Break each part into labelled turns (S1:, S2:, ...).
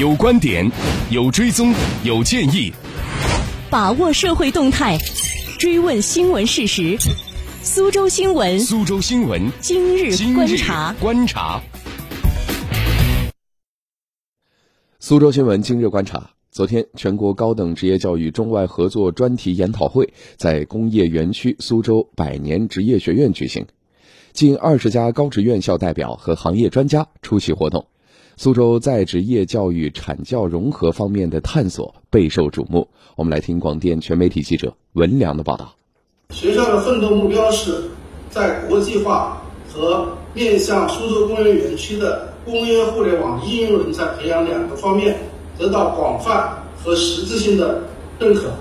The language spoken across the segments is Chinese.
S1: 有观点，有追踪，有建议，
S2: 把握社会动态，追问新闻事实。苏州新闻，
S1: 苏州新闻
S2: 今日观察，
S1: 观察。
S3: 苏州新闻今日观察。昨天，全国高等职业教育中外合作专题研讨会在工业园区苏州百年职业学院举行，近二十家高职院校代表和行业专家出席活动。苏州在职业教育产教融合方面的探索备受瞩目。我们来听广电全媒体记者文良的报道。
S4: 学校的奋斗目标是在国际化和面向苏州工业园区的工业互联网应用人才培养两个方面。得到广泛和实质性的认可。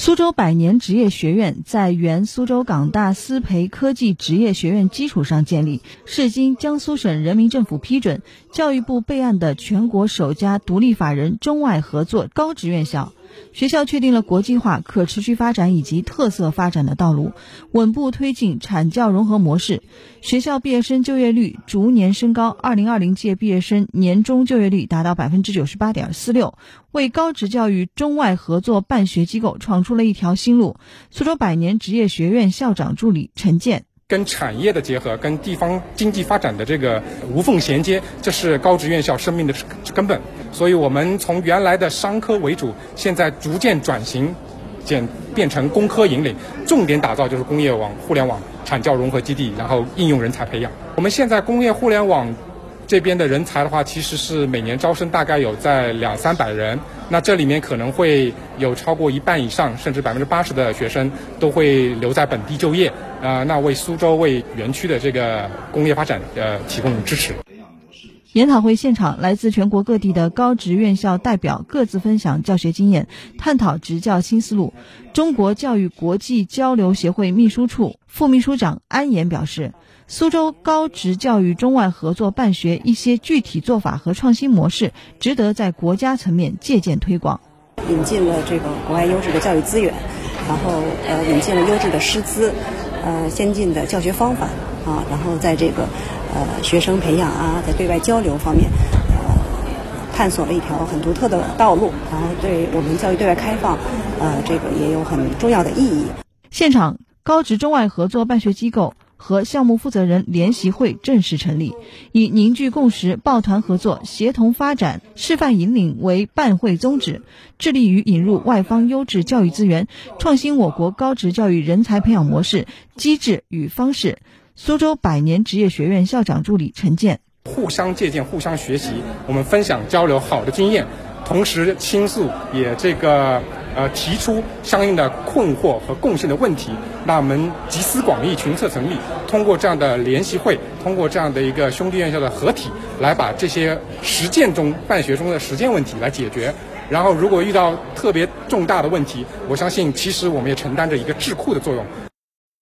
S5: 苏州百年职业学院在原苏州港大思培科技职业学院基础上建立，是经江苏省人民政府批准、教育部备案的全国首家独立法人中外合作高职院校。学校确定了国际化、可持续发展以及特色发展的道路，稳步推进产教融合模式。学校毕业生就业率逐年升高，二零二零届毕业生年终就业率达到百分之九十八点四六，为高职教育中外合作办学机构闯出了一条新路。苏州百年职业学院校长助理陈建。
S6: 跟产业的结合，跟地方经济发展的这个无缝衔接，这是高职院校生命的根本。所以，我们从原来的商科为主，现在逐渐转型，减变成工科引领，重点打造就是工业网、互联网产教融合基地，然后应用人才培养。我们现在工业互联网。这边的人才的话，其实是每年招生大概有在两三百人，那这里面可能会有超过一半以上，甚至百分之八十的学生都会留在本地就业，啊，那为苏州为园区的这个工业发展呃提供支持。
S5: 研讨会现场，来自全国各地的高职院校代表各自分享教学经验，探讨执教新思路。中国教育国际交流协会秘书处副秘书长安岩表示。苏州高职教育中外合作办学一些具体做法和创新模式，值得在国家层面借鉴推广。
S7: 引进了这个国外优质的教育资源，然后呃引进了优质的师资，呃先进的教学方法啊，然后在这个呃学生培养啊，在对外交流方面，呃探索了一条很独特的道路，然后对我们教育对外开放，呃这个也有很重要的意义。
S5: 现场高职中外合作办学机构。和项目负责人联席会正式成立，以凝聚共识、抱团合作、协同发展、示范引领为办会宗旨，致力于引入外方优质教育资源，创新我国高职教育人才培养模式、机制与方式。苏州百年职业学院校长助理陈建：
S6: 互相借鉴、互相学习，我们分享交流好的经验，同时倾诉也这个。呃，提出相应的困惑和共性的问题，那我们集思广益、群策成立，通过这样的联席会，通过这样的一个兄弟院校的合体，来把这些实践中办学中的实践问题来解决。然后，如果遇到特别重大的问题，我相信其实我们也承担着一个智库的作用，